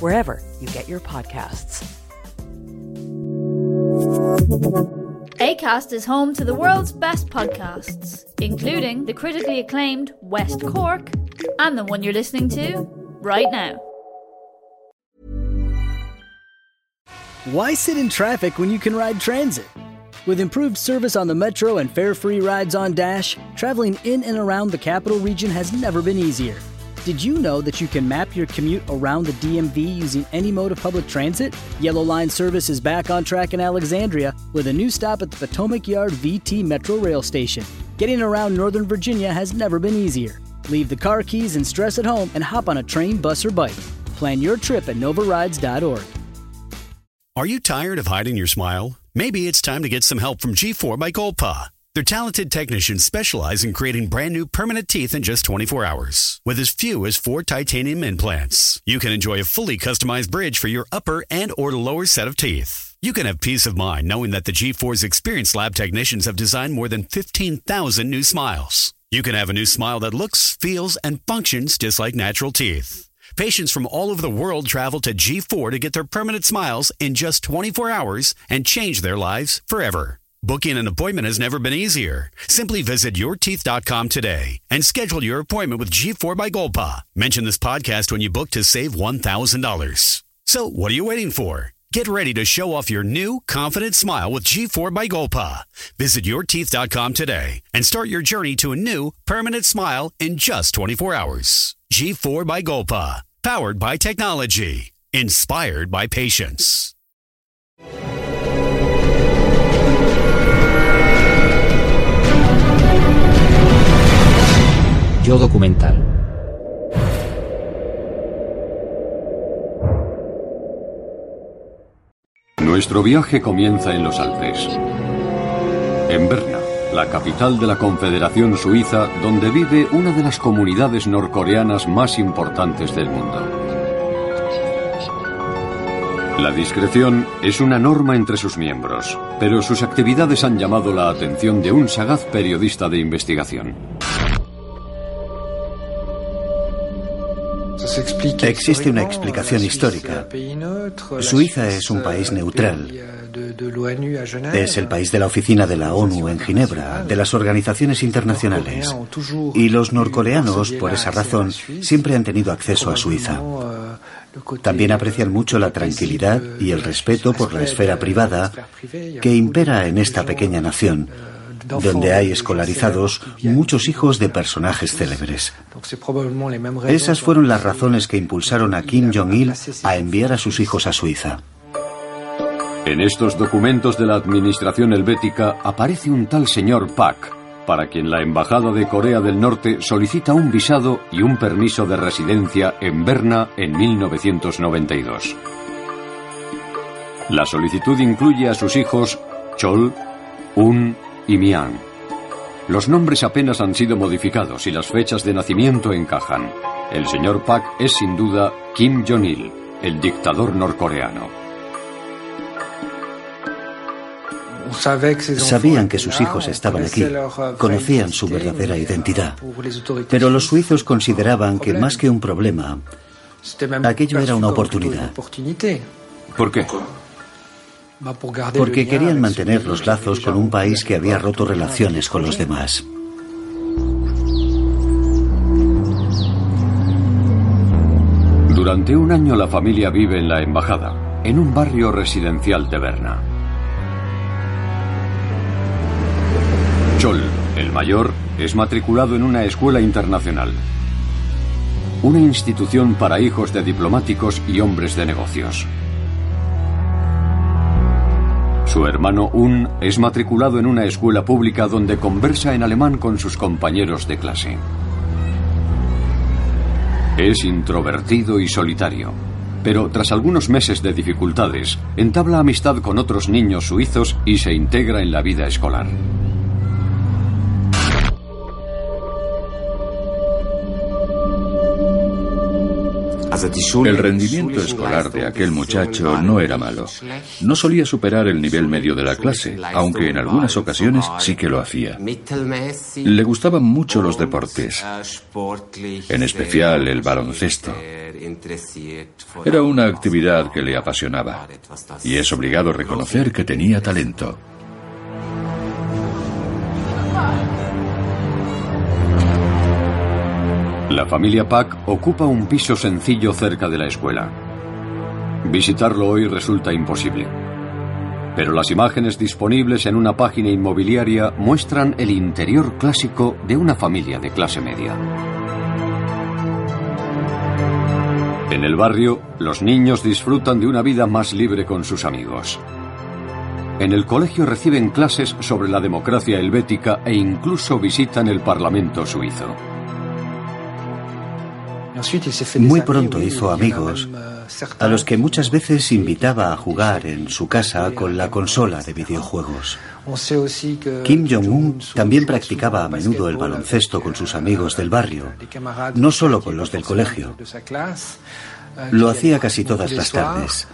wherever you get your podcasts. ACAST is home to the world's best podcasts, including the critically acclaimed West Cork and the one you're listening to right now. Why sit in traffic when you can ride transit? With improved service on the metro and fare free rides on Dash, traveling in and around the capital region has never been easier. Did you know that you can map your commute around the DMV using any mode of public transit? Yellow Line service is back on track in Alexandria with a new stop at the Potomac Yard VT Metro Rail Station. Getting around Northern Virginia has never been easier. Leave the car keys and stress at home and hop on a train, bus, or bike. Plan your trip at novarides.org. Are you tired of hiding your smile? Maybe it's time to get some help from G4 by Golpa. Their talented technicians specialize in creating brand new permanent teeth in just 24 hours. With as few as four titanium implants, you can enjoy a fully customized bridge for your upper and or lower set of teeth. You can have peace of mind knowing that the G4's experienced lab technicians have designed more than 15,000 new smiles. You can have a new smile that looks, feels, and functions just like natural teeth. Patients from all over the world travel to G4 to get their permanent smiles in just 24 hours and change their lives forever. Booking an appointment has never been easier. Simply visit yourteeth.com today and schedule your appointment with G4 by Golpa. Mention this podcast when you book to save $1,000. So, what are you waiting for? Get ready to show off your new, confident smile with G4 by Golpa. Visit yourteeth.com today and start your journey to a new, permanent smile in just 24 hours. G4 by Golpa. Powered by technology. Inspired by patience. Documental. Nuestro viaje comienza en los Alpes. En Berna, la capital de la Confederación Suiza, donde vive una de las comunidades norcoreanas más importantes del mundo. La discreción es una norma entre sus miembros, pero sus actividades han llamado la atención de un sagaz periodista de investigación. Existe una explicación histórica. Suiza es un país neutral. Es el país de la oficina de la ONU en Ginebra, de las organizaciones internacionales. Y los norcoreanos, por esa razón, siempre han tenido acceso a Suiza. También aprecian mucho la tranquilidad y el respeto por la esfera privada que impera en esta pequeña nación, donde hay escolarizados muchos hijos de personajes célebres. Esas fueron las razones que impulsaron a Kim Jong-il a enviar a sus hijos a Suiza. En estos documentos de la administración helvética aparece un tal señor Pak, para quien la Embajada de Corea del Norte solicita un visado y un permiso de residencia en Berna en 1992. La solicitud incluye a sus hijos Chol, Un y Mian. Los nombres apenas han sido modificados y las fechas de nacimiento encajan. El señor Pak es sin duda Kim Jong-il, el dictador norcoreano. Sabían que sus hijos estaban aquí, conocían su verdadera identidad, pero los suizos consideraban que más que un problema, aquello era una oportunidad. ¿Por qué? Porque querían mantener los lazos con un país que había roto relaciones con los demás. Durante un año la familia vive en la embajada, en un barrio residencial de Berna. Chol, el mayor, es matriculado en una escuela internacional, una institución para hijos de diplomáticos y hombres de negocios. Su hermano Un es matriculado en una escuela pública donde conversa en alemán con sus compañeros de clase. Es introvertido y solitario, pero tras algunos meses de dificultades, entabla amistad con otros niños suizos y se integra en la vida escolar. El rendimiento escolar de aquel muchacho no era malo. No solía superar el nivel medio de la clase, aunque en algunas ocasiones sí que lo hacía. Le gustaban mucho los deportes, en especial el baloncesto. Era una actividad que le apasionaba y es obligado reconocer que tenía talento. La familia Pack ocupa un piso sencillo cerca de la escuela. Visitarlo hoy resulta imposible. Pero las imágenes disponibles en una página inmobiliaria muestran el interior clásico de una familia de clase media. En el barrio, los niños disfrutan de una vida más libre con sus amigos. En el colegio reciben clases sobre la democracia helvética e incluso visitan el Parlamento suizo. Muy pronto hizo amigos a los que muchas veces invitaba a jugar en su casa con la consola de videojuegos. Kim Jong-un también practicaba a menudo el baloncesto con sus amigos del barrio, no solo con los del colegio. Lo hacía casi todas las tardes.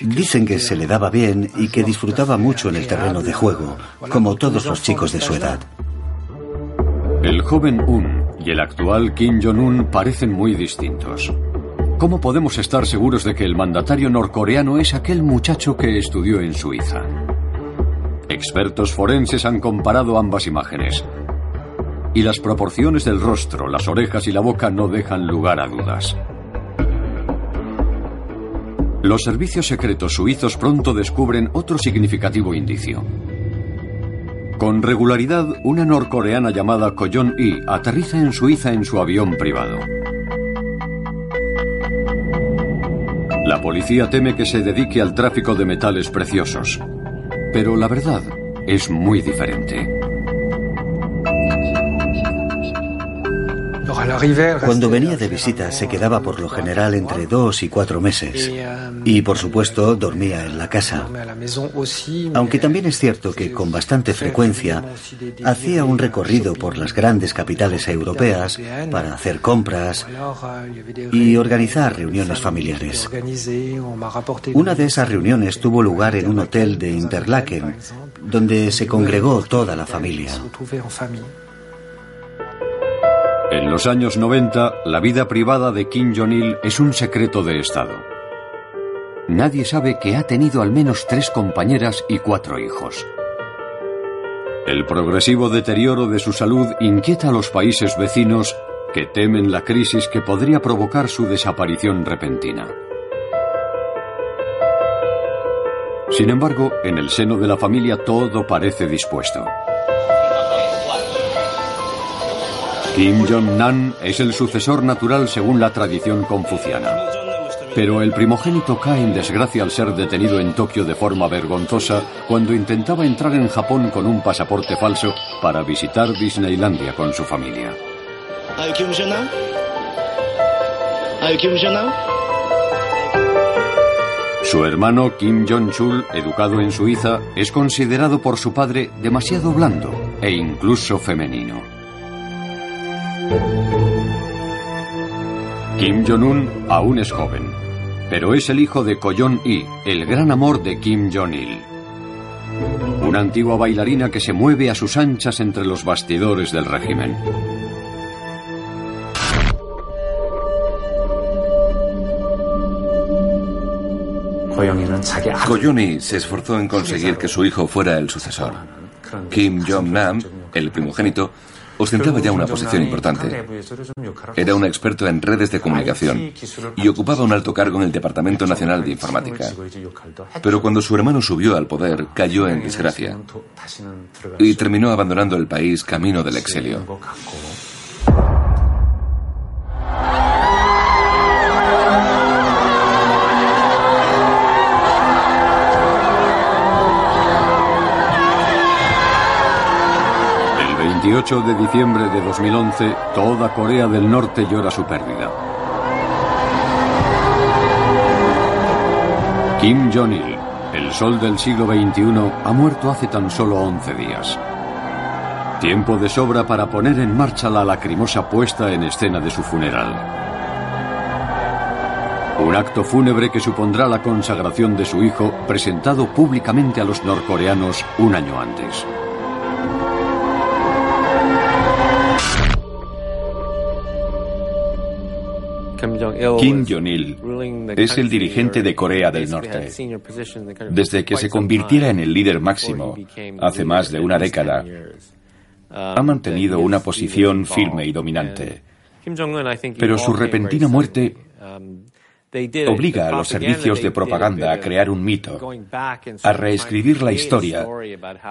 Dicen que se le daba bien y que disfrutaba mucho en el terreno de juego, como todos los chicos de su edad. El joven Un y el actual Kim Jong-un parecen muy distintos. ¿Cómo podemos estar seguros de que el mandatario norcoreano es aquel muchacho que estudió en Suiza? Expertos forenses han comparado ambas imágenes. Y las proporciones del rostro, las orejas y la boca no dejan lugar a dudas. Los servicios secretos suizos pronto descubren otro significativo indicio. Con regularidad, una norcoreana llamada Koyon I aterriza en Suiza en su avión privado. La policía teme que se dedique al tráfico de metales preciosos. Pero la verdad es muy diferente. Cuando venía de visita se quedaba por lo general entre dos y cuatro meses y por supuesto dormía en la casa. Aunque también es cierto que con bastante frecuencia hacía un recorrido por las grandes capitales europeas para hacer compras y organizar reuniones familiares. Una de esas reuniones tuvo lugar en un hotel de Interlaken, donde se congregó toda la familia. En los años 90, la vida privada de Kim Jong-il es un secreto de Estado. Nadie sabe que ha tenido al menos tres compañeras y cuatro hijos. El progresivo deterioro de su salud inquieta a los países vecinos que temen la crisis que podría provocar su desaparición repentina. Sin embargo, en el seno de la familia todo parece dispuesto. Kim Jong-nan es el sucesor natural según la tradición confuciana. Pero el primogénito cae en desgracia al ser detenido en Tokio de forma vergonzosa cuando intentaba entrar en Japón con un pasaporte falso para visitar Disneylandia con su familia. Su hermano Kim Jong-chul, educado en Suiza, es considerado por su padre demasiado blando e incluso femenino. Kim Jong-un aún es joven, pero es el hijo de Koyon-i, el gran amor de Kim Jong-il. Una antigua bailarina que se mueve a sus anchas entre los bastidores del régimen. Koyoni se esforzó en conseguir que su hijo fuera el sucesor. Kim Jong-nam, el primogénito, ostentaba ya una posición importante. Era un experto en redes de comunicación y ocupaba un alto cargo en el Departamento Nacional de Informática. Pero cuando su hermano subió al poder, cayó en desgracia y terminó abandonando el país camino del exilio. El 28 de diciembre de 2011, toda Corea del Norte llora su pérdida. Kim Jong-il, el sol del siglo XXI, ha muerto hace tan solo 11 días. Tiempo de sobra para poner en marcha la lacrimosa puesta en escena de su funeral. Un acto fúnebre que supondrá la consagración de su hijo, presentado públicamente a los norcoreanos un año antes. Kim Jong-il es el dirigente de Corea del Norte. Desde que se convirtiera en el líder máximo hace más de una década, ha mantenido una posición firme y dominante. Pero su repentina muerte obliga a los servicios de propaganda a crear un mito, a reescribir la historia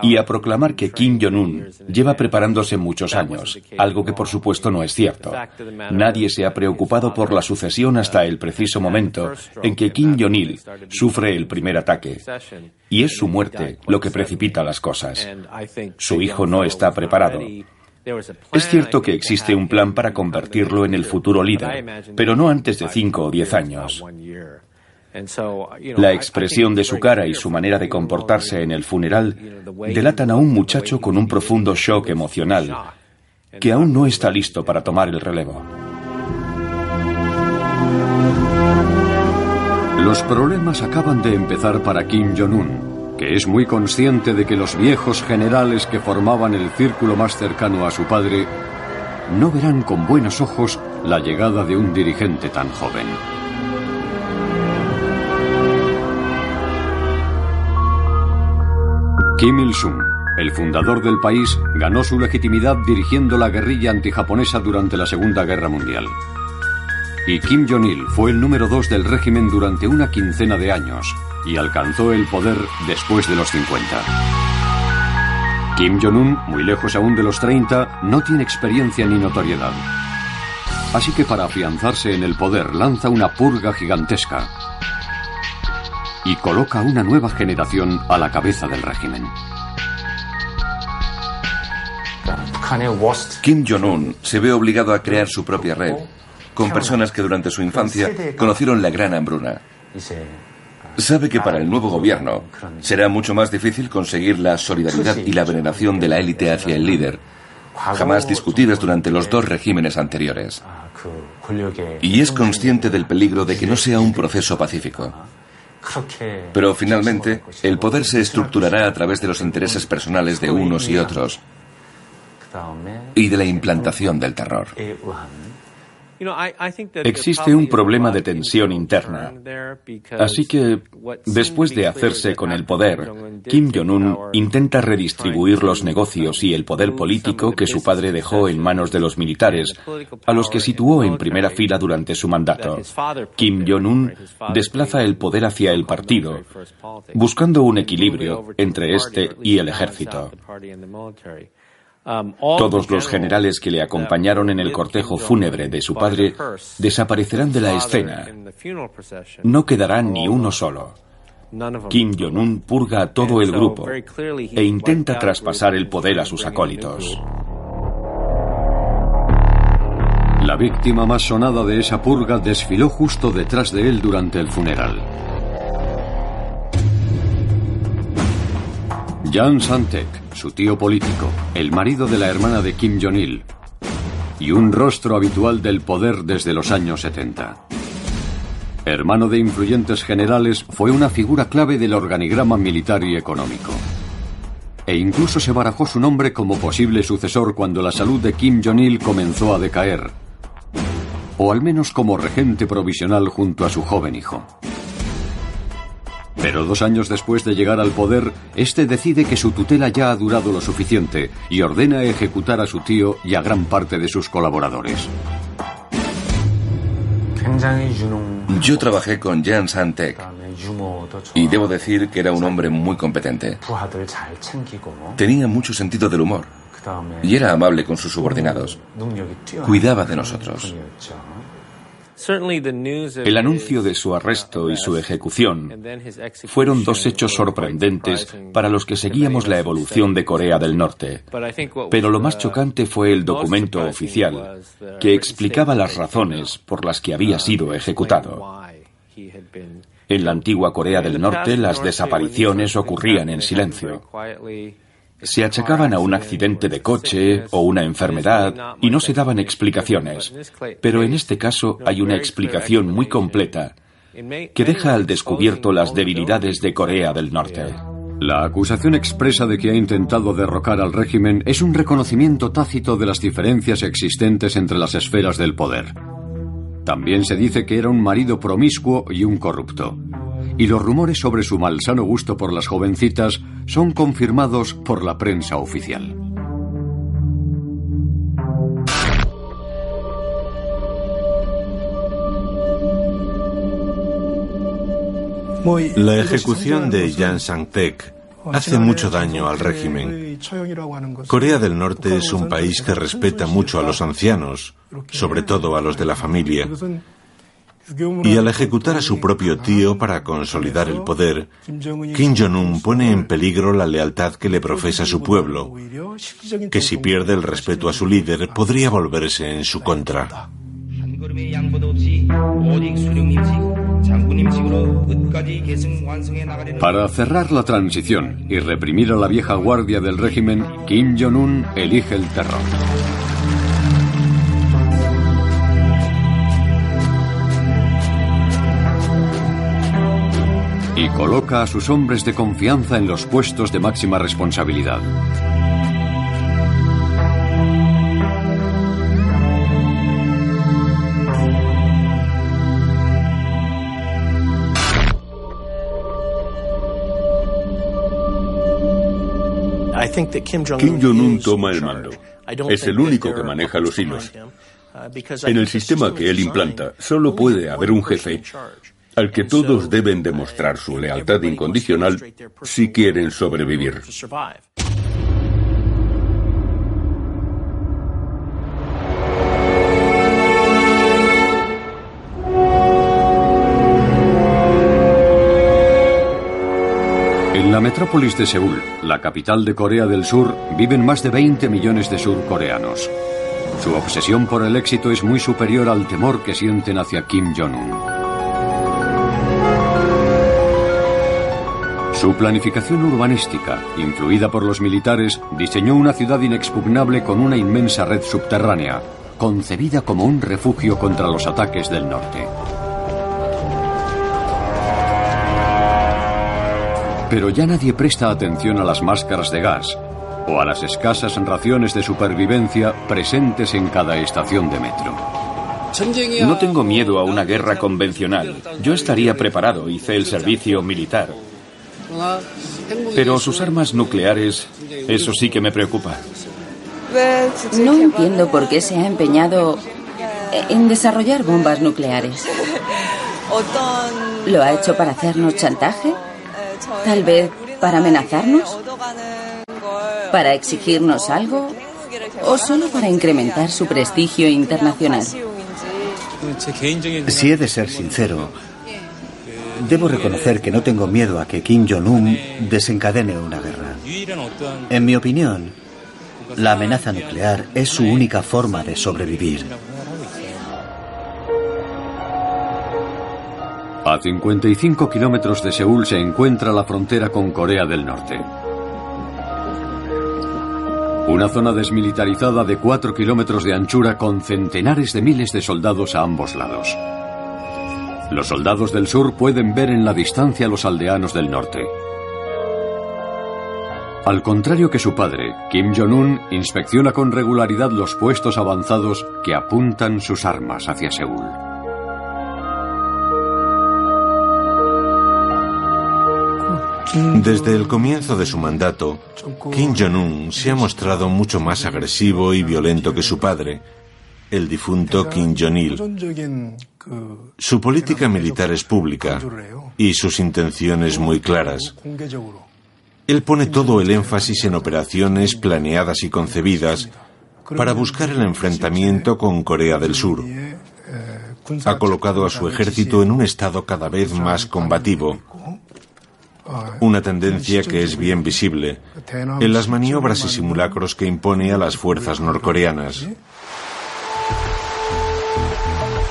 y a proclamar que Kim Jong-un lleva preparándose muchos años, algo que por supuesto no es cierto. Nadie se ha preocupado por la sucesión hasta el preciso momento en que Kim Jong-il sufre el primer ataque. Y es su muerte lo que precipita las cosas. Su hijo no está preparado. Es cierto que existe un plan para convertirlo en el futuro líder, pero no antes de cinco o diez años. La expresión de su cara y su manera de comportarse en el funeral delatan a un muchacho con un profundo shock emocional que aún no está listo para tomar el relevo. Los problemas acaban de empezar para Kim Jong-un, es muy consciente de que los viejos generales que formaban el círculo más cercano a su padre no verán con buenos ojos la llegada de un dirigente tan joven. Kim Il-sung, el fundador del país, ganó su legitimidad dirigiendo la guerrilla antijaponesa durante la Segunda Guerra Mundial. Y Kim Jong-il fue el número dos del régimen durante una quincena de años y alcanzó el poder después de los 50. Kim Jong-un, muy lejos aún de los 30, no tiene experiencia ni notoriedad. Así que para afianzarse en el poder lanza una purga gigantesca y coloca una nueva generación a la cabeza del régimen. Kim Jong-un se ve obligado a crear su propia red, con personas que durante su infancia conocieron la gran hambruna. Sabe que para el nuevo gobierno será mucho más difícil conseguir la solidaridad y la veneración de la élite hacia el líder, jamás discutidas durante los dos regímenes anteriores. Y es consciente del peligro de que no sea un proceso pacífico. Pero finalmente, el poder se estructurará a través de los intereses personales de unos y otros y de la implantación del terror. Existe un problema de tensión interna. Así que, después de hacerse con el poder, Kim Jong-un intenta redistribuir los negocios y el poder político que su padre dejó en manos de los militares, a los que situó en primera fila durante su mandato. Kim Jong-un desplaza el poder hacia el partido, buscando un equilibrio entre este y el ejército. Todos los generales que le acompañaron en el cortejo fúnebre de su padre desaparecerán de la escena. No quedará ni uno solo. Kim Jong-un purga a todo el grupo e intenta traspasar el poder a sus acólitos. La víctima más sonada de esa purga desfiló justo detrás de él durante el funeral. Jan Santek, su tío político, el marido de la hermana de Kim Jong-il, y un rostro habitual del poder desde los años 70. Hermano de influyentes generales, fue una figura clave del organigrama militar y económico. E incluso se barajó su nombre como posible sucesor cuando la salud de Kim Jong-il comenzó a decaer, o al menos como regente provisional junto a su joven hijo. Pero dos años después de llegar al poder, este decide que su tutela ya ha durado lo suficiente y ordena ejecutar a su tío y a gran parte de sus colaboradores. Yo trabajé con Jan Santek y debo decir que era un hombre muy competente. Tenía mucho sentido del humor y era amable con sus subordinados. Cuidaba de nosotros. El anuncio de su arresto y su ejecución fueron dos hechos sorprendentes para los que seguíamos la evolución de Corea del Norte. Pero lo más chocante fue el documento oficial que explicaba las razones por las que había sido ejecutado. En la antigua Corea del Norte las desapariciones ocurrían en silencio se achacaban a un accidente de coche o una enfermedad y no se daban explicaciones. Pero en este caso hay una explicación muy completa que deja al descubierto las debilidades de Corea del Norte. La acusación expresa de que ha intentado derrocar al régimen es un reconocimiento tácito de las diferencias existentes entre las esferas del poder. También se dice que era un marido promiscuo y un corrupto y los rumores sobre su malsano gusto por las jovencitas son confirmados por la prensa oficial. La ejecución de Jan Sang-tek hace mucho daño al régimen. Corea del Norte es un país que respeta mucho a los ancianos, sobre todo a los de la familia, y al ejecutar a su propio tío para consolidar el poder, Kim Jong-un pone en peligro la lealtad que le profesa su pueblo, que si pierde el respeto a su líder podría volverse en su contra. Para cerrar la transición y reprimir a la vieja guardia del régimen, Kim Jong-un elige el terror. y coloca a sus hombres de confianza en los puestos de máxima responsabilidad. Kim Jong-un toma el mando. Es el único que maneja los hilos. En el sistema que él implanta, solo puede haber un jefe al que todos deben demostrar su lealtad incondicional si quieren sobrevivir. La metrópolis de Seúl, la capital de Corea del Sur, viven más de 20 millones de surcoreanos. Su obsesión por el éxito es muy superior al temor que sienten hacia Kim Jong-un. Su planificación urbanística, influida por los militares, diseñó una ciudad inexpugnable con una inmensa red subterránea, concebida como un refugio contra los ataques del norte. Pero ya nadie presta atención a las máscaras de gas o a las escasas raciones de supervivencia presentes en cada estación de metro. No tengo miedo a una guerra convencional. Yo estaría preparado, hice el servicio militar. Pero sus armas nucleares, eso sí que me preocupa. No entiendo por qué se ha empeñado en desarrollar bombas nucleares. ¿Lo ha hecho para hacernos chantaje? ¿Tal vez para amenazarnos? ¿Para exigirnos algo? ¿O solo para incrementar su prestigio internacional? Si he de ser sincero, debo reconocer que no tengo miedo a que Kim Jong-un desencadene una guerra. En mi opinión, la amenaza nuclear es su única forma de sobrevivir. A 55 kilómetros de Seúl se encuentra la frontera con Corea del Norte. Una zona desmilitarizada de 4 kilómetros de anchura con centenares de miles de soldados a ambos lados. Los soldados del sur pueden ver en la distancia a los aldeanos del norte. Al contrario que su padre, Kim Jong-un inspecciona con regularidad los puestos avanzados que apuntan sus armas hacia Seúl. Desde el comienzo de su mandato, Kim Jong-un se ha mostrado mucho más agresivo y violento que su padre, el difunto Kim Jong-il. Su política militar es pública y sus intenciones muy claras. Él pone todo el énfasis en operaciones planeadas y concebidas para buscar el enfrentamiento con Corea del Sur. Ha colocado a su ejército en un estado cada vez más combativo una tendencia que es bien visible en las maniobras y simulacros que impone a las fuerzas norcoreanas.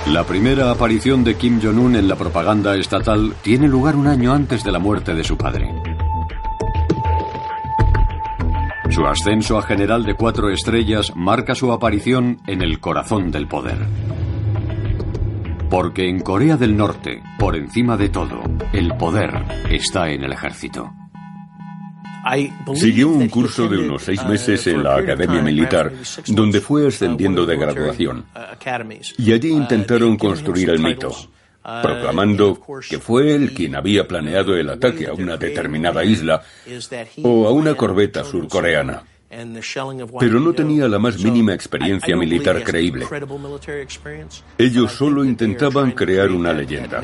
La primera aparición de Kim Jong-un en la propaganda estatal tiene lugar un año antes de la muerte de su padre. Su ascenso a general de cuatro estrellas marca su aparición en el corazón del poder. Porque en Corea del Norte, por encima de todo, el poder está en el ejército. Siguió un curso de unos seis meses en la Academia Militar, donde fue ascendiendo de graduación. Y allí intentaron construir el mito, proclamando que fue él quien había planeado el ataque a una determinada isla o a una corbeta surcoreana pero no tenía la más mínima experiencia militar creíble. Ellos solo intentaban crear una leyenda.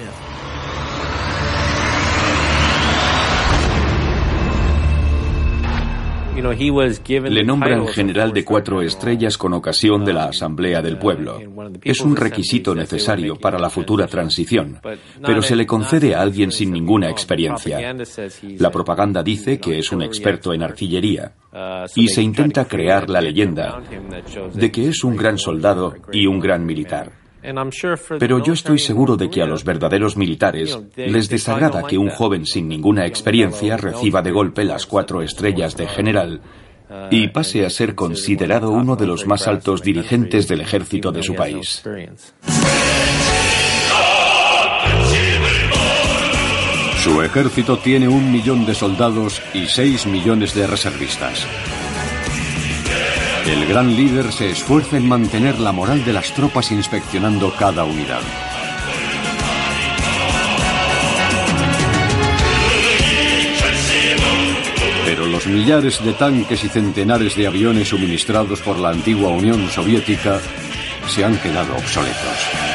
Le nombran general de cuatro estrellas con ocasión de la Asamblea del Pueblo. Es un requisito necesario para la futura transición, pero se le concede a alguien sin ninguna experiencia. La propaganda dice que es un experto en artillería y se intenta crear la leyenda de que es un gran soldado y un gran militar. Pero yo estoy seguro de que a los verdaderos militares les desagrada que un joven sin ninguna experiencia reciba de golpe las cuatro estrellas de general y pase a ser considerado uno de los más altos dirigentes del ejército de su país. Su ejército tiene un millón de soldados y seis millones de reservistas. El gran líder se esfuerza en mantener la moral de las tropas inspeccionando cada unidad. Pero los millares de tanques y centenares de aviones suministrados por la antigua Unión Soviética se han quedado obsoletos.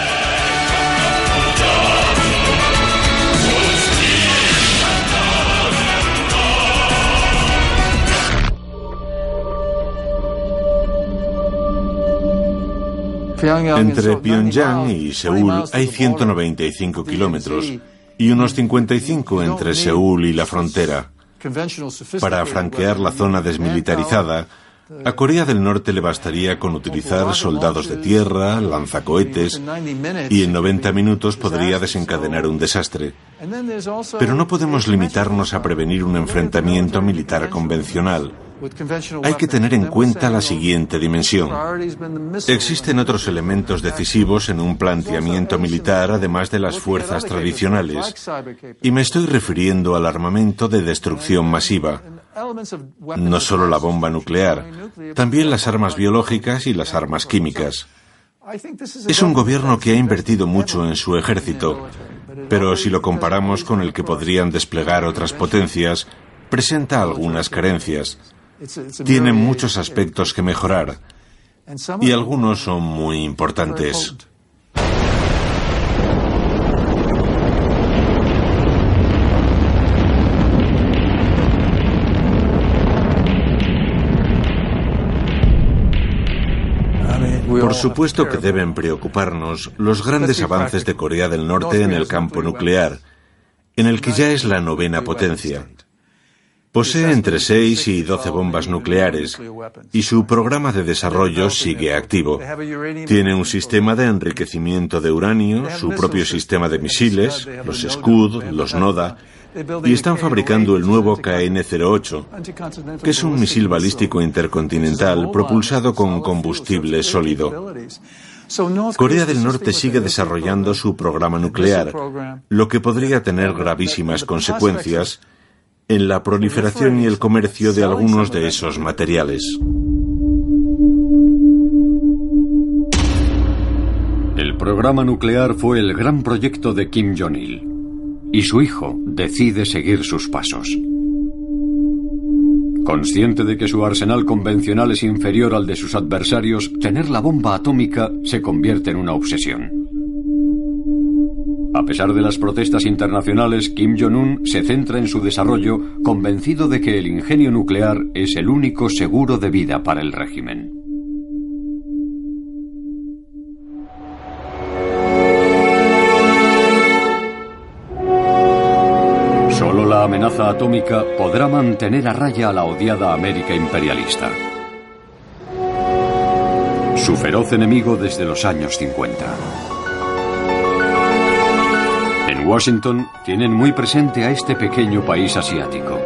Entre Pyongyang y Seúl hay 195 kilómetros y unos 55 entre Seúl y la frontera. Para franquear la zona desmilitarizada, a Corea del Norte le bastaría con utilizar soldados de tierra, lanzacohetes, y en 90 minutos podría desencadenar un desastre. Pero no podemos limitarnos a prevenir un enfrentamiento militar convencional. Hay que tener en cuenta la siguiente dimensión. Existen otros elementos decisivos en un planteamiento militar además de las fuerzas tradicionales, y me estoy refiriendo al armamento de destrucción masiva. No solo la bomba nuclear, también las armas biológicas y las armas químicas. Es un gobierno que ha invertido mucho en su ejército, pero si lo comparamos con el que podrían desplegar otras potencias, presenta algunas carencias. Tiene muchos aspectos que mejorar y algunos son muy importantes. Por supuesto que deben preocuparnos los grandes avances de Corea del Norte en el campo nuclear, en el que ya es la novena potencia. Posee entre 6 y 12 bombas nucleares y su programa de desarrollo sigue activo. Tiene un sistema de enriquecimiento de uranio, su propio sistema de misiles, los Scud, los NODA, y están fabricando el nuevo KN-08, que es un misil balístico intercontinental propulsado con combustible sólido. Corea del Norte sigue desarrollando su programa nuclear, lo que podría tener gravísimas consecuencias en la proliferación y el comercio de algunos de esos materiales. El programa nuclear fue el gran proyecto de Kim Jong-il y su hijo decide seguir sus pasos. Consciente de que su arsenal convencional es inferior al de sus adversarios, tener la bomba atómica se convierte en una obsesión. A pesar de las protestas internacionales, Kim Jong-un se centra en su desarrollo, convencido de que el ingenio nuclear es el único seguro de vida para el régimen. Solo la amenaza atómica podrá mantener a raya a la odiada América imperialista. Su feroz enemigo desde los años 50. Washington tienen muy presente a este pequeño país asiático.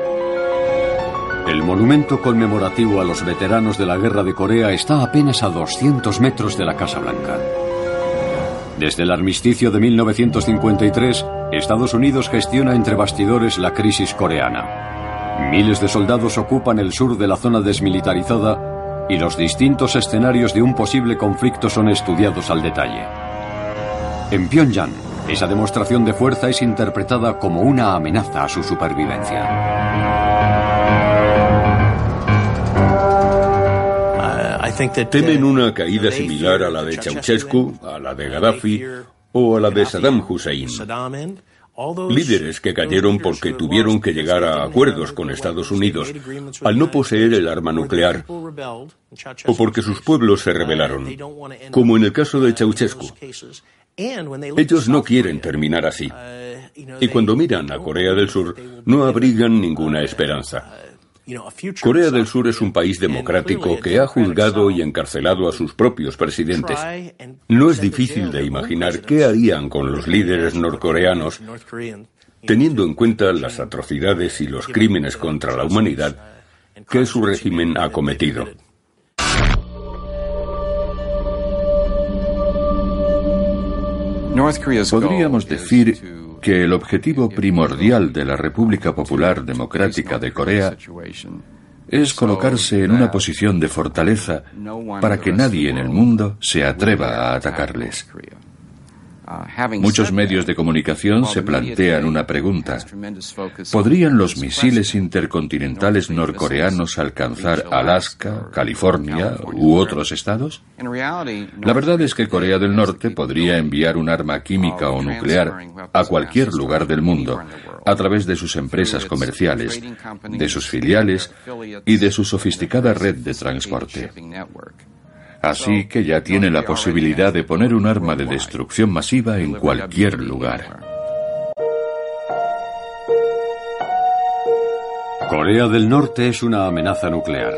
El monumento conmemorativo a los veteranos de la Guerra de Corea está apenas a 200 metros de la Casa Blanca. Desde el armisticio de 1953, Estados Unidos gestiona entre bastidores la crisis coreana. Miles de soldados ocupan el sur de la zona desmilitarizada y los distintos escenarios de un posible conflicto son estudiados al detalle. En Pyongyang, esa demostración de fuerza es interpretada como una amenaza a su supervivencia. Temen una caída similar a la de Ceausescu, a la de Gaddafi o a la de Saddam Hussein. Líderes que cayeron porque tuvieron que llegar a acuerdos con Estados Unidos al no poseer el arma nuclear o porque sus pueblos se rebelaron, como en el caso de Ceausescu. Ellos no quieren terminar así. Y cuando miran a Corea del Sur, no abrigan ninguna esperanza. Corea del Sur es un país democrático que ha juzgado y encarcelado a sus propios presidentes. No es difícil de imaginar qué harían con los líderes norcoreanos, teniendo en cuenta las atrocidades y los crímenes contra la humanidad que su régimen ha cometido. Podríamos decir que el objetivo primordial de la República Popular Democrática de Corea es colocarse en una posición de fortaleza para que nadie en el mundo se atreva a atacarles. Muchos medios de comunicación se plantean una pregunta. ¿Podrían los misiles intercontinentales norcoreanos alcanzar Alaska, California u otros estados? La verdad es que Corea del Norte podría enviar un arma química o nuclear a cualquier lugar del mundo a través de sus empresas comerciales, de sus filiales y de su sofisticada red de transporte. Así que ya tiene la posibilidad de poner un arma de destrucción masiva en cualquier lugar. Corea del Norte es una amenaza nuclear.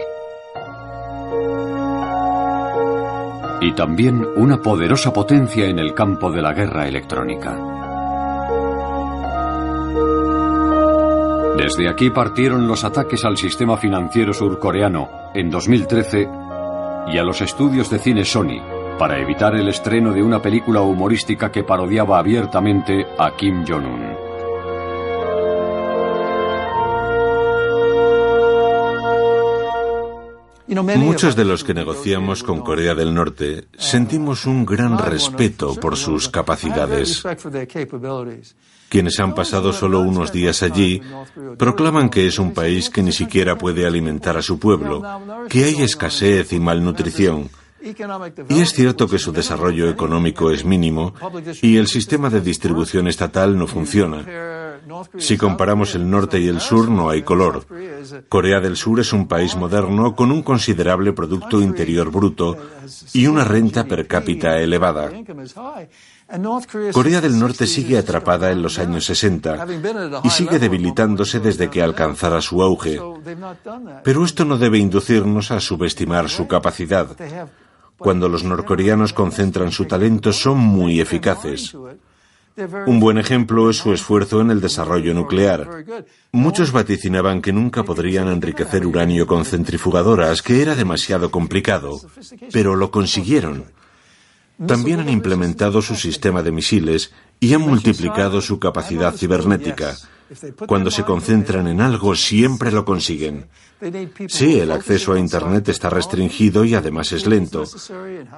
Y también una poderosa potencia en el campo de la guerra electrónica. Desde aquí partieron los ataques al sistema financiero surcoreano en 2013 y a los estudios de cine Sony para evitar el estreno de una película humorística que parodiaba abiertamente a Kim Jong-un. Muchos de los que negociamos con Corea del Norte sentimos un gran respeto por sus capacidades. Quienes han pasado solo unos días allí proclaman que es un país que ni siquiera puede alimentar a su pueblo, que hay escasez y malnutrición. Y es cierto que su desarrollo económico es mínimo y el sistema de distribución estatal no funciona. Si comparamos el norte y el sur, no hay color. Corea del Sur es un país moderno con un considerable Producto Interior Bruto y una renta per cápita elevada. Corea del Norte sigue atrapada en los años 60 y sigue debilitándose desde que alcanzara su auge. Pero esto no debe inducirnos a subestimar su capacidad. Cuando los norcoreanos concentran su talento son muy eficaces. Un buen ejemplo es su esfuerzo en el desarrollo nuclear. Muchos vaticinaban que nunca podrían enriquecer uranio con centrifugadoras, que era demasiado complicado, pero lo consiguieron. También han implementado su sistema de misiles y han multiplicado su capacidad cibernética. Cuando se concentran en algo, siempre lo consiguen. Sí, el acceso a Internet está restringido y además es lento,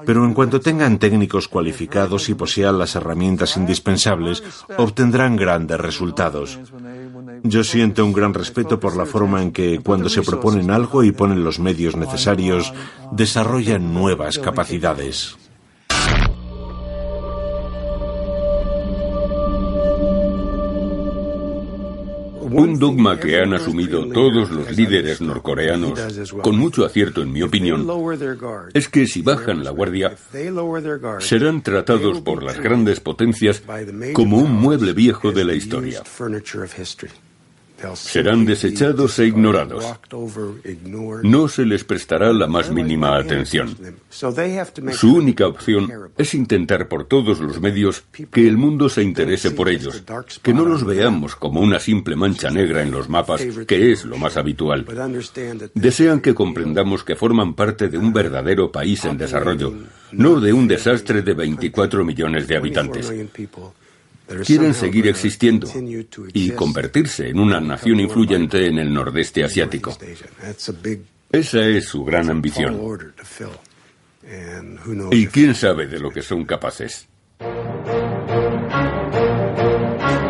pero en cuanto tengan técnicos cualificados y posean las herramientas indispensables, obtendrán grandes resultados. Yo siento un gran respeto por la forma en que, cuando se proponen algo y ponen los medios necesarios, desarrollan nuevas capacidades. Un dogma que han asumido todos los líderes norcoreanos, con mucho acierto en mi opinión, es que si bajan la guardia, serán tratados por las grandes potencias como un mueble viejo de la historia serán desechados e ignorados. No se les prestará la más mínima atención. Su única opción es intentar por todos los medios que el mundo se interese por ellos, que no los veamos como una simple mancha negra en los mapas, que es lo más habitual. Desean que comprendamos que forman parte de un verdadero país en desarrollo, no de un desastre de 24 millones de habitantes quieren seguir existiendo y convertirse en una nación influyente en el nordeste asiático. Esa es su gran ambición. ¿Y quién sabe de lo que son capaces?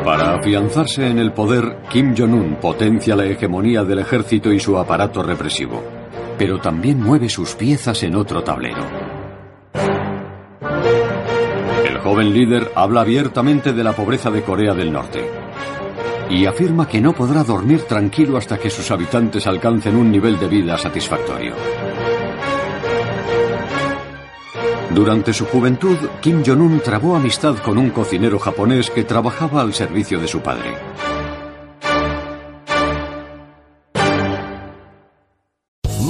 Para afianzarse en el poder, Kim Jong-un potencia la hegemonía del ejército y su aparato represivo, pero también mueve sus piezas en otro tablero joven líder habla abiertamente de la pobreza de Corea del Norte y afirma que no podrá dormir tranquilo hasta que sus habitantes alcancen un nivel de vida satisfactorio. Durante su juventud, Kim Jong-un trabó amistad con un cocinero japonés que trabajaba al servicio de su padre.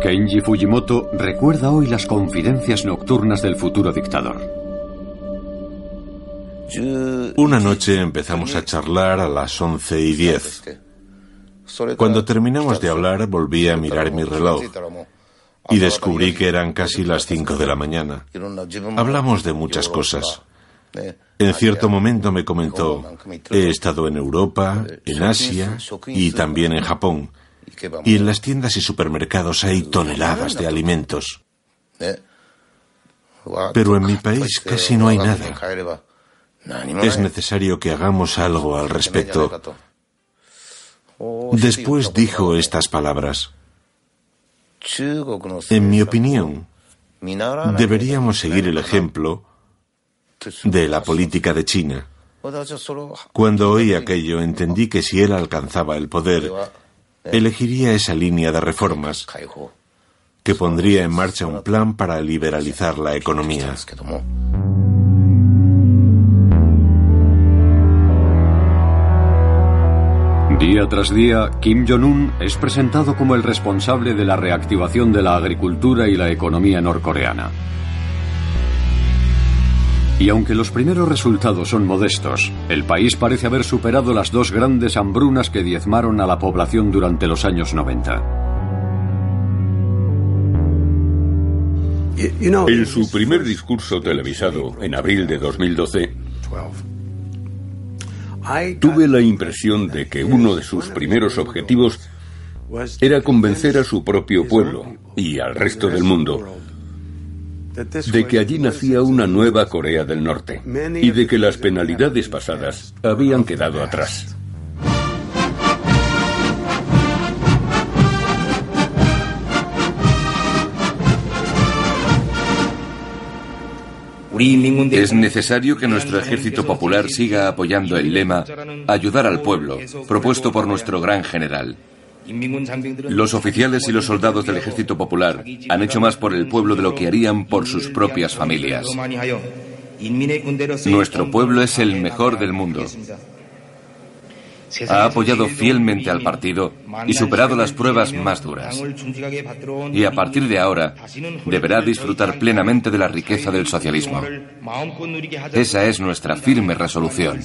Kenji Fujimoto recuerda hoy las confidencias nocturnas del futuro dictador. Una noche empezamos a charlar a las once y diez. Cuando terminamos de hablar volví a mirar mi reloj y descubrí que eran casi las cinco de la mañana. Hablamos de muchas cosas. En cierto momento me comentó, he estado en Europa, en Asia y también en Japón. Y en las tiendas y supermercados hay toneladas de alimentos. Pero en mi país casi no hay nada. Es necesario que hagamos algo al respecto. Después dijo estas palabras. En mi opinión, deberíamos seguir el ejemplo de la política de China. Cuando oí aquello entendí que si él alcanzaba el poder, elegiría esa línea de reformas que pondría en marcha un plan para liberalizar la economía. Día tras día, Kim Jong-un es presentado como el responsable de la reactivación de la agricultura y la economía norcoreana. Y aunque los primeros resultados son modestos, el país parece haber superado las dos grandes hambrunas que diezmaron a la población durante los años 90. En su primer discurso televisado, en abril de 2012, tuve la impresión de que uno de sus primeros objetivos era convencer a su propio pueblo y al resto del mundo de que allí nacía una nueva Corea del Norte y de que las penalidades pasadas habían quedado atrás. Es necesario que nuestro ejército popular siga apoyando el lema Ayudar al pueblo, propuesto por nuestro gran general. Los oficiales y los soldados del ejército popular han hecho más por el pueblo de lo que harían por sus propias familias. Nuestro pueblo es el mejor del mundo. Ha apoyado fielmente al partido y superado las pruebas más duras. Y a partir de ahora deberá disfrutar plenamente de la riqueza del socialismo. Esa es nuestra firme resolución.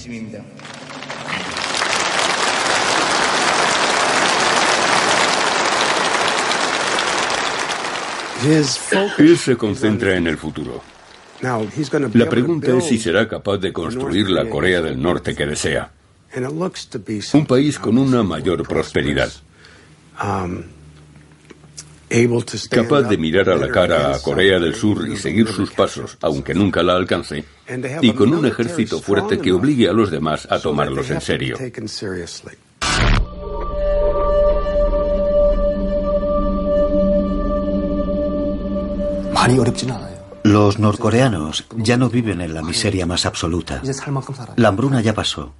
Él se concentra en el futuro. La pregunta es si será capaz de construir la Corea del Norte que desea. Un país con una mayor prosperidad. Capaz de mirar a la cara a Corea del Sur y seguir sus pasos, aunque nunca la alcance, y con un ejército fuerte que obligue a los demás a tomarlos en serio. Los norcoreanos ya no viven en la miseria más absoluta. La hambruna ya pasó.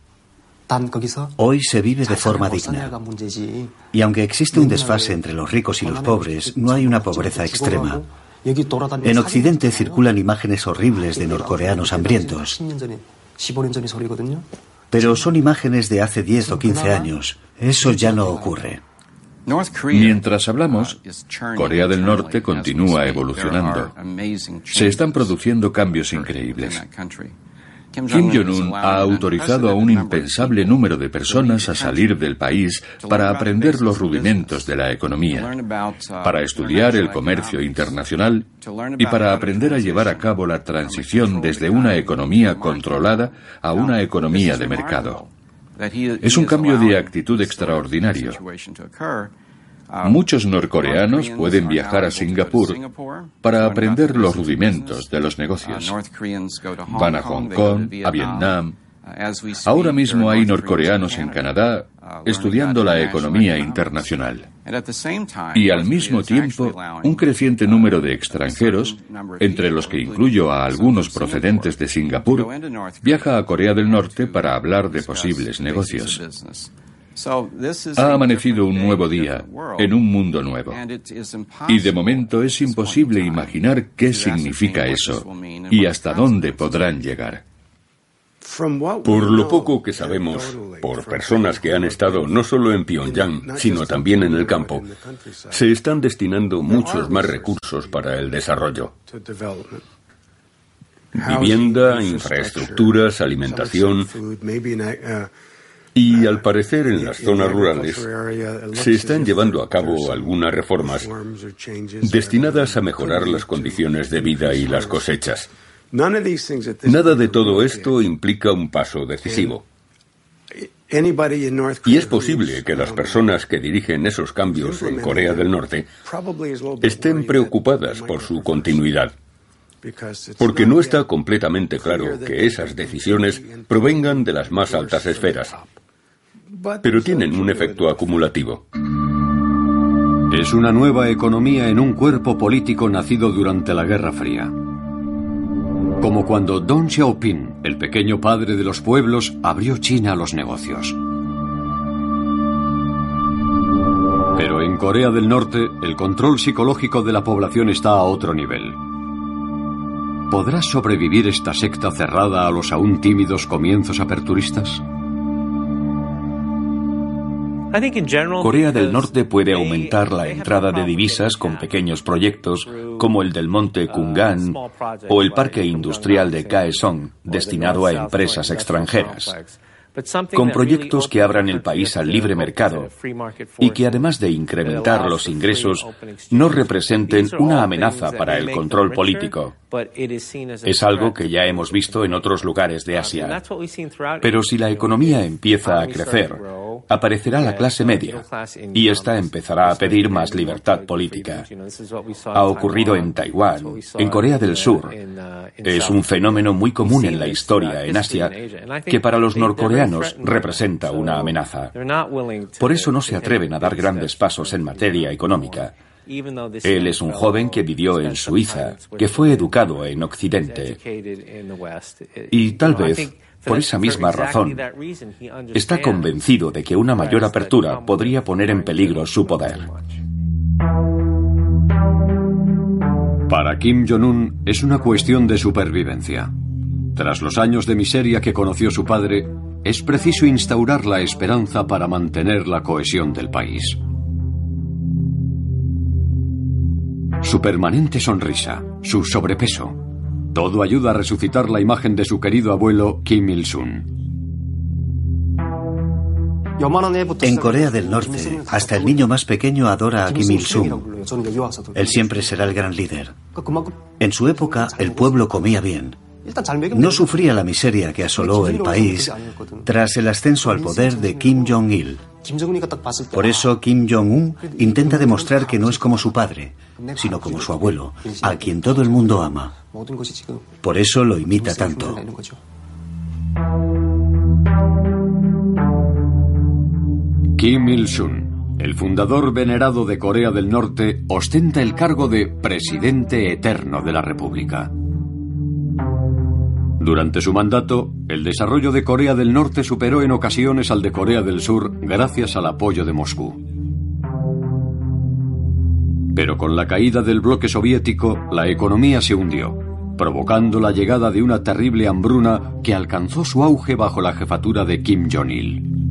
Hoy se vive de forma digna. Y aunque existe un desfase entre los ricos y los pobres, no hay una pobreza extrema. En Occidente circulan imágenes horribles de norcoreanos hambrientos. Pero son imágenes de hace 10 o 15 años. Eso ya no ocurre. Mientras hablamos, Corea del Norte continúa evolucionando. Se están produciendo cambios increíbles. Kim Jong-un ha autorizado a un impensable número de personas a salir del país para aprender los rudimentos de la economía, para estudiar el comercio internacional y para aprender a llevar a cabo la transición desde una economía controlada a una economía de mercado. Es un cambio de actitud extraordinario. Muchos norcoreanos pueden viajar a Singapur para aprender los rudimentos de los negocios. Van a Hong Kong, a Vietnam. Ahora mismo hay norcoreanos en Canadá estudiando la economía internacional. Y al mismo tiempo, un creciente número de extranjeros, entre los que incluyo a algunos procedentes de Singapur, viaja a Corea del Norte para hablar de posibles negocios. Ha amanecido un nuevo día en un mundo nuevo. Y de momento es imposible imaginar qué significa eso y hasta dónde podrán llegar. Por lo poco que sabemos, por personas que han estado no solo en Pyongyang, sino también en el campo, se están destinando muchos más recursos para el desarrollo. Vivienda, infraestructuras, alimentación, y al parecer en las zonas rurales se están llevando a cabo algunas reformas destinadas a mejorar las condiciones de vida y las cosechas. Nada de todo esto implica un paso decisivo. Y es posible que las personas que dirigen esos cambios en Corea del Norte estén preocupadas por su continuidad porque no está completamente claro que esas decisiones provengan de las más altas esferas. pero tienen un efecto acumulativo. Es una nueva economía en un cuerpo político nacido durante la Guerra Fría. Como cuando Deng Xiaoping, el pequeño padre de los pueblos, abrió China a los negocios. Pero en Corea del Norte, el control psicológico de la población está a otro nivel. ¿Podrá sobrevivir esta secta cerrada a los aún tímidos comienzos aperturistas? Corea del Norte puede aumentar la entrada de divisas con pequeños proyectos como el del monte Kungan o el parque industrial de Kaesong destinado a empresas extranjeras con proyectos que abran el país al libre mercado y que además de incrementar los ingresos, no representen una amenaza para el control político. Es algo que ya hemos visto en otros lugares de Asia. Pero si la economía empieza a crecer, aparecerá la clase media y esta empezará a pedir más libertad política. Ha ocurrido en Taiwán, en Corea del Sur. Es un fenómeno muy común en la historia en Asia que para los norcoreanos representa una amenaza. Por eso no se atreven a dar grandes pasos en materia económica. Él es un joven que vivió en Suiza, que fue educado en Occidente. Y tal vez, por esa misma razón, está convencido de que una mayor apertura podría poner en peligro su poder. Para Kim Jong-un es una cuestión de supervivencia. Tras los años de miseria que conoció su padre, es preciso instaurar la esperanza para mantener la cohesión del país. Su permanente sonrisa, su sobrepeso, todo ayuda a resucitar la imagen de su querido abuelo Kim Il-sung. En Corea del Norte, hasta el niño más pequeño adora a Kim Il-sung. Él siempre será el gran líder. En su época, el pueblo comía bien. No sufría la miseria que asoló el país tras el ascenso al poder de Kim Jong-il. Por eso Kim Jong-un intenta demostrar que no es como su padre, sino como su abuelo, a quien todo el mundo ama. Por eso lo imita tanto. Kim Il-sung, el fundador venerado de Corea del Norte, ostenta el cargo de presidente eterno de la República. Durante su mandato, el desarrollo de Corea del Norte superó en ocasiones al de Corea del Sur gracias al apoyo de Moscú. Pero con la caída del bloque soviético, la economía se hundió, provocando la llegada de una terrible hambruna que alcanzó su auge bajo la jefatura de Kim Jong-il.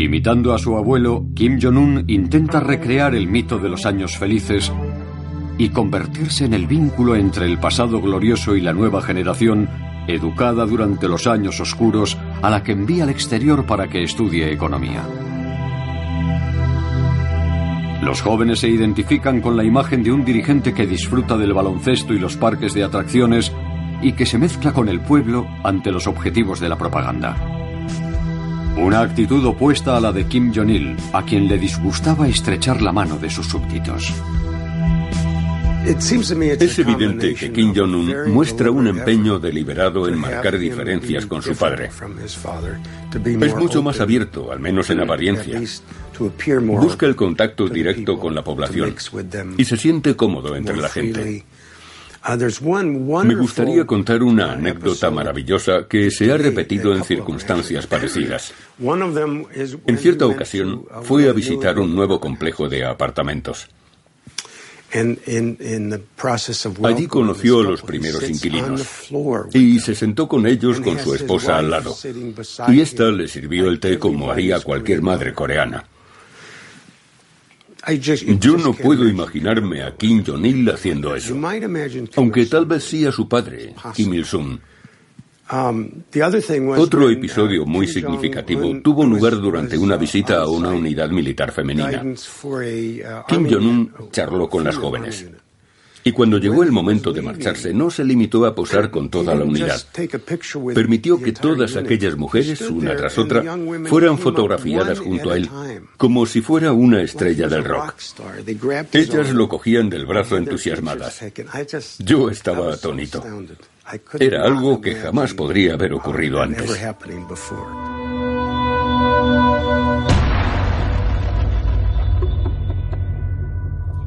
Imitando a su abuelo, Kim Jong-un intenta recrear el mito de los años felices y convertirse en el vínculo entre el pasado glorioso y la nueva generación, educada durante los años oscuros, a la que envía al exterior para que estudie economía. Los jóvenes se identifican con la imagen de un dirigente que disfruta del baloncesto y los parques de atracciones y que se mezcla con el pueblo ante los objetivos de la propaganda. Una actitud opuesta a la de Kim Jong-il, a quien le disgustaba estrechar la mano de sus súbditos. Es evidente que Kim Jong-un muestra un empeño deliberado en marcar diferencias con su padre. Es mucho más abierto, al menos en apariencia. Busca el contacto directo con la población y se siente cómodo entre la gente. Me gustaría contar una anécdota maravillosa que se ha repetido en circunstancias parecidas. En cierta ocasión fue a visitar un nuevo complejo de apartamentos. Allí conoció a los primeros inquilinos y se sentó con ellos con su esposa al lado. Y ésta le sirvió el té como haría cualquier madre coreana. Yo no puedo imaginarme a Kim Jong-il haciendo eso, aunque tal vez sí a su padre, Kim Il-sung. Otro episodio muy significativo tuvo lugar durante una visita a una unidad militar femenina. Kim Jong-un charló con las jóvenes. Y cuando llegó el momento de marcharse, no se limitó a posar con toda la unidad. Permitió que todas aquellas mujeres, una tras otra, fueran fotografiadas junto a él, como si fuera una estrella del rock. Ellas lo cogían del brazo entusiasmadas. Yo estaba atónito. Era algo que jamás podría haber ocurrido antes.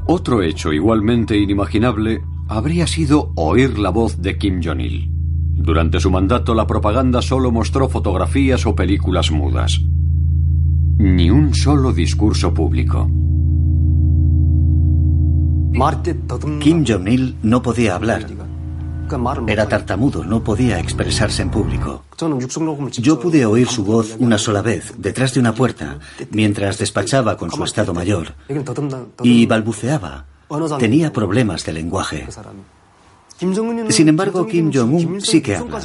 Otro hecho igualmente inimaginable habría sido oír la voz de Kim Jong-il. Durante su mandato la propaganda solo mostró fotografías o películas mudas. Ni un solo discurso público. Kim Jong-il no podía hablar. Era tartamudo, no podía expresarse en público. Yo pude oír su voz una sola vez, detrás de una puerta, mientras despachaba con su Estado Mayor. Y balbuceaba. Tenía problemas de lenguaje. Sin embargo, Kim Jong-un sí que habla.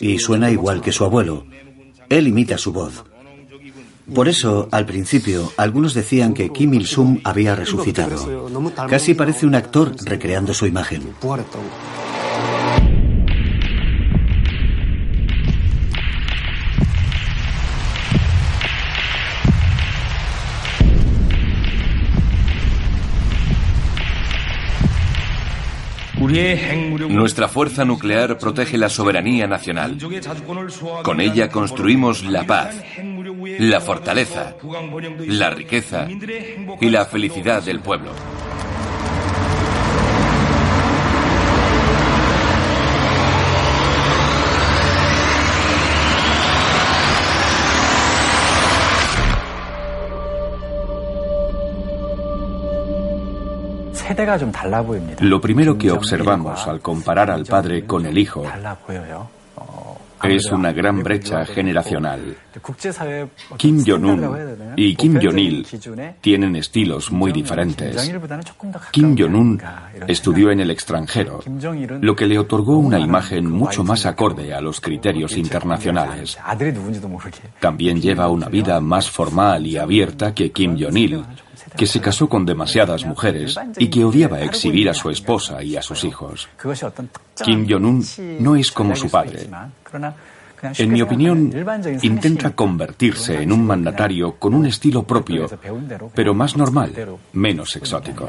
Y suena igual que su abuelo. Él imita su voz. Por eso, al principio, algunos decían que Kim Il-sung había resucitado. Casi parece un actor recreando su imagen. Nuestra fuerza nuclear protege la soberanía nacional. Con ella construimos la paz, la fortaleza, la riqueza y la felicidad del pueblo. Lo primero que observamos al comparar al padre con el hijo es una gran brecha generacional. Kim Jong-un y Kim Jong-il tienen estilos muy diferentes. Kim Jong-un estudió en el extranjero, lo que le otorgó una imagen mucho más acorde a los criterios internacionales. También lleva una vida más formal y abierta que Kim Jong-il, que se casó con demasiadas mujeres y que odiaba exhibir a su esposa y a sus hijos. Kim Jong-un no es como su padre. En mi opinión, intenta convertirse en un mandatario con un estilo propio, pero más normal, menos exótico.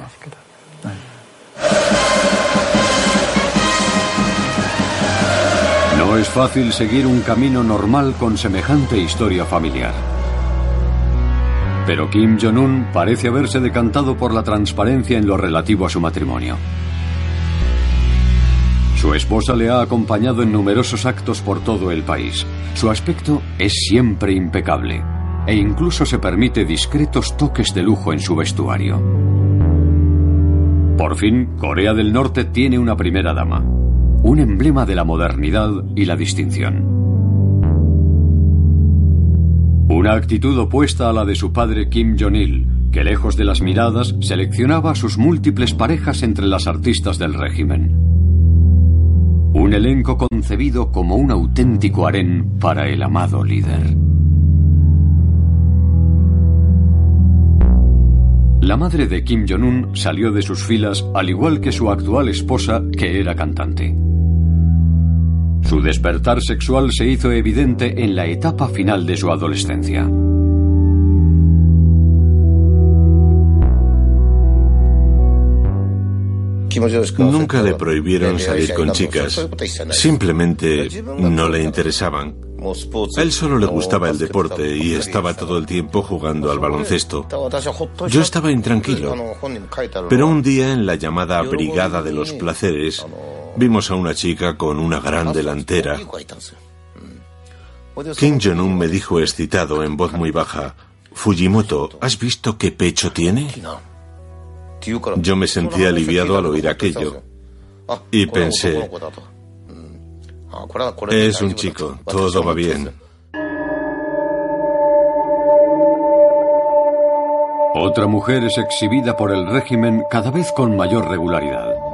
No es fácil seguir un camino normal con semejante historia familiar. Pero Kim Jong-un parece haberse decantado por la transparencia en lo relativo a su matrimonio. Su esposa le ha acompañado en numerosos actos por todo el país. Su aspecto es siempre impecable e incluso se permite discretos toques de lujo en su vestuario. Por fin, Corea del Norte tiene una primera dama, un emblema de la modernidad y la distinción. Una actitud opuesta a la de su padre Kim Jong-il, que lejos de las miradas seleccionaba sus múltiples parejas entre las artistas del régimen. Un elenco concebido como un auténtico harén para el amado líder. La madre de Kim Jong-un salió de sus filas al igual que su actual esposa, que era cantante. Su despertar sexual se hizo evidente en la etapa final de su adolescencia. Nunca le prohibieron salir con chicas. Simplemente no le interesaban. A él solo le gustaba el deporte y estaba todo el tiempo jugando al baloncesto. Yo estaba intranquilo. Pero un día en la llamada Brigada de los Placeres, Vimos a una chica con una gran delantera. Kim Jong-un me dijo excitado en voz muy baja, Fujimoto, ¿has visto qué pecho tiene? Yo me sentí aliviado al oír aquello. y pensé, es un chico, todo va bien. Otra mujer es exhibida por el régimen cada vez con mayor regularidad.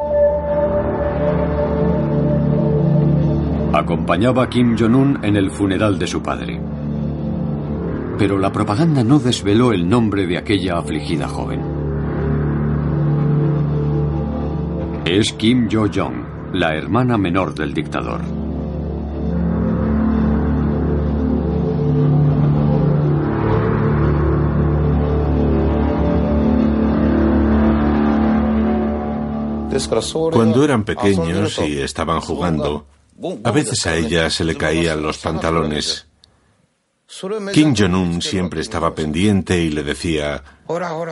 Acompañaba a Kim Jong-un en el funeral de su padre. Pero la propaganda no desveló el nombre de aquella afligida joven. Es Kim Jo-jong, la hermana menor del dictador. Cuando eran pequeños y estaban jugando, a veces a ella se le caían los pantalones. Kim Jong-un siempre estaba pendiente y le decía,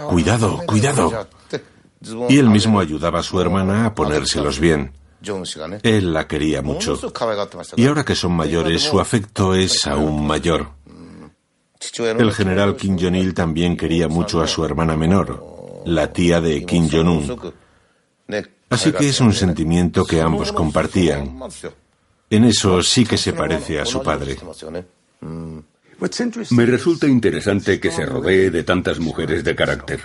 cuidado, cuidado. Y él mismo ayudaba a su hermana a ponérselos bien. Él la quería mucho. Y ahora que son mayores, su afecto es aún mayor. El general Kim Jong-il también quería mucho a su hermana menor, la tía de Kim Jong-un. Así que es un sentimiento que ambos compartían. En eso sí que se parece a su padre. Me resulta interesante que se rodee de tantas mujeres de carácter.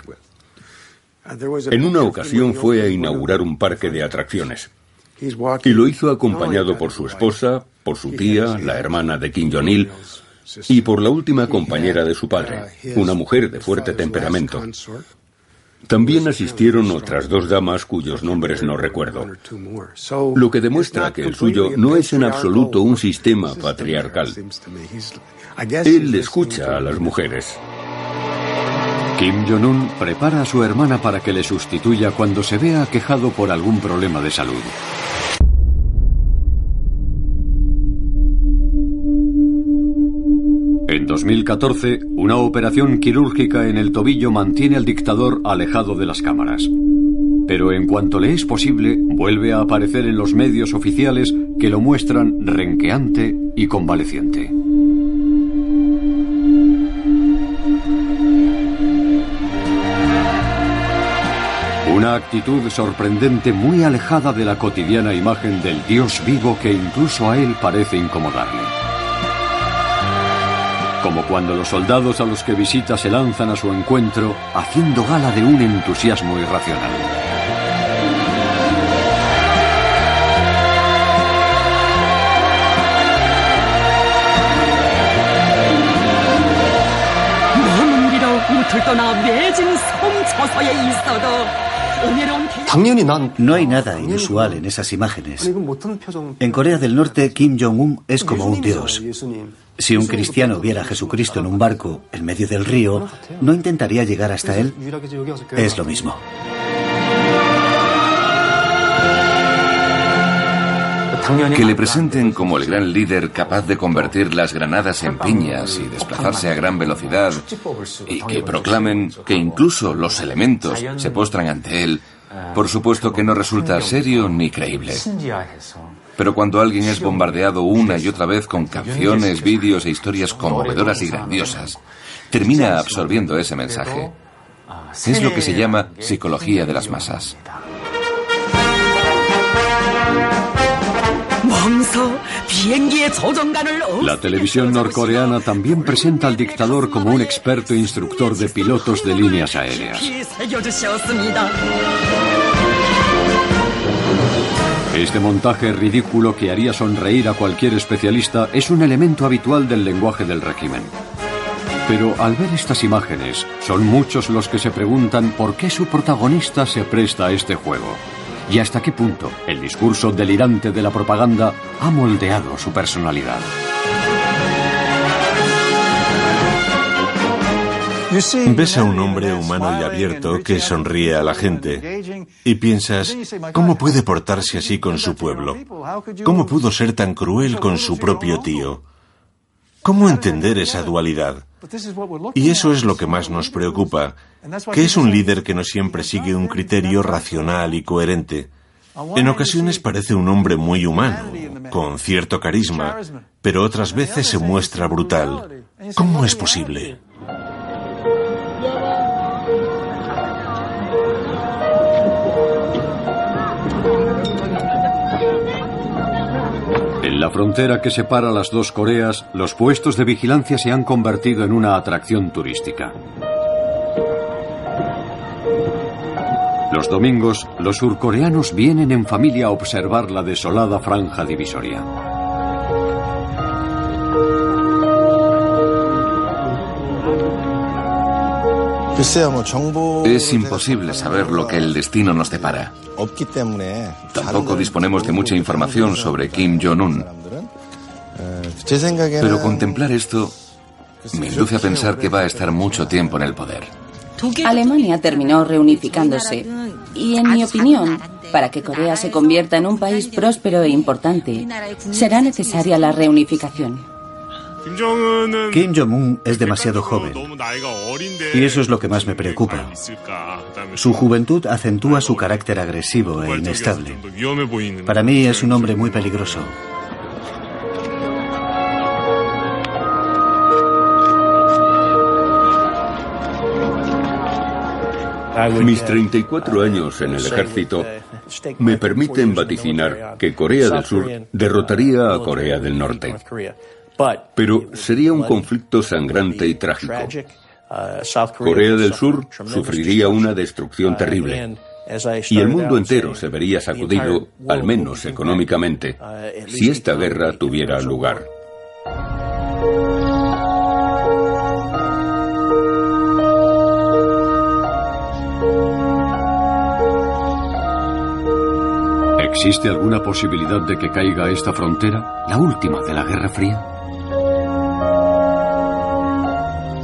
En una ocasión fue a inaugurar un parque de atracciones. Y lo hizo acompañado por su esposa, por su tía, la hermana de Kim Jong-il, y por la última compañera de su padre, una mujer de fuerte temperamento. También asistieron otras dos damas cuyos nombres no recuerdo, lo que demuestra que el suyo no es en absoluto un sistema patriarcal. Él escucha a las mujeres. Kim Jong-un prepara a su hermana para que le sustituya cuando se vea aquejado por algún problema de salud. En 2014, una operación quirúrgica en el tobillo mantiene al dictador alejado de las cámaras. Pero en cuanto le es posible, vuelve a aparecer en los medios oficiales que lo muestran renqueante y convaleciente. Una actitud sorprendente muy alejada de la cotidiana imagen del Dios vivo que incluso a él parece incomodarle como cuando los soldados a los que visita se lanzan a su encuentro haciendo gala de un entusiasmo irracional. No hay nada inusual en esas imágenes. En Corea del Norte, Kim Jong-un es como un dios. Si un cristiano viera a Jesucristo en un barco en medio del río, ¿no intentaría llegar hasta él? Es lo mismo. Que le presenten como el gran líder capaz de convertir las granadas en piñas y desplazarse a gran velocidad y que proclamen que incluso los elementos se postran ante él, por supuesto que no resulta serio ni creíble. Pero cuando alguien es bombardeado una y otra vez con canciones, vídeos e historias conmovedoras y grandiosas, termina absorbiendo ese mensaje. Es lo que se llama psicología de las masas. La televisión norcoreana también presenta al dictador como un experto instructor de pilotos de líneas aéreas. Este montaje ridículo que haría sonreír a cualquier especialista es un elemento habitual del lenguaje del régimen. Pero al ver estas imágenes, son muchos los que se preguntan por qué su protagonista se presta a este juego y hasta qué punto el discurso delirante de la propaganda ha moldeado su personalidad. Ves a un hombre humano y abierto que sonríe a la gente y piensas, ¿cómo puede portarse así con su pueblo? ¿Cómo pudo ser tan cruel con su propio tío? ¿Cómo entender esa dualidad? Y eso es lo que más nos preocupa, que es un líder que no siempre sigue un criterio racional y coherente. En ocasiones parece un hombre muy humano, con cierto carisma, pero otras veces se muestra brutal. ¿Cómo es posible? La frontera que separa las dos Coreas, los puestos de vigilancia se han convertido en una atracción turística. Los domingos, los surcoreanos vienen en familia a observar la desolada franja divisoria. Es imposible saber lo que el destino nos depara. Tampoco disponemos de mucha información sobre Kim Jong-un. Pero contemplar esto me induce a pensar que va a estar mucho tiempo en el poder. Alemania terminó reunificándose y, en mi opinión, para que Corea se convierta en un país próspero e importante, será necesaria la reunificación. Kim Jong-un es demasiado joven y eso es lo que más me preocupa. Su juventud acentúa su carácter agresivo e inestable. Para mí es un hombre muy peligroso. Mis 34 años en el ejército me permiten vaticinar que Corea del Sur derrotaría a Corea del Norte. Pero sería un conflicto sangrante y trágico. Corea del Sur sufriría una destrucción terrible. Y el mundo entero se vería sacudido, al menos económicamente, si esta guerra tuviera lugar. ¿Existe alguna posibilidad de que caiga esta frontera, la última de la Guerra Fría?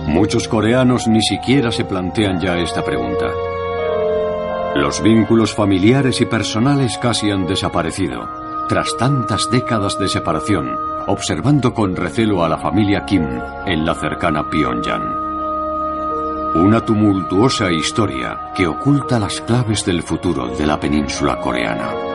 Muchos coreanos ni siquiera se plantean ya esta pregunta. Los vínculos familiares y personales casi han desaparecido, tras tantas décadas de separación, observando con recelo a la familia Kim en la cercana Pyongyang. Una tumultuosa historia que oculta las claves del futuro de la península coreana.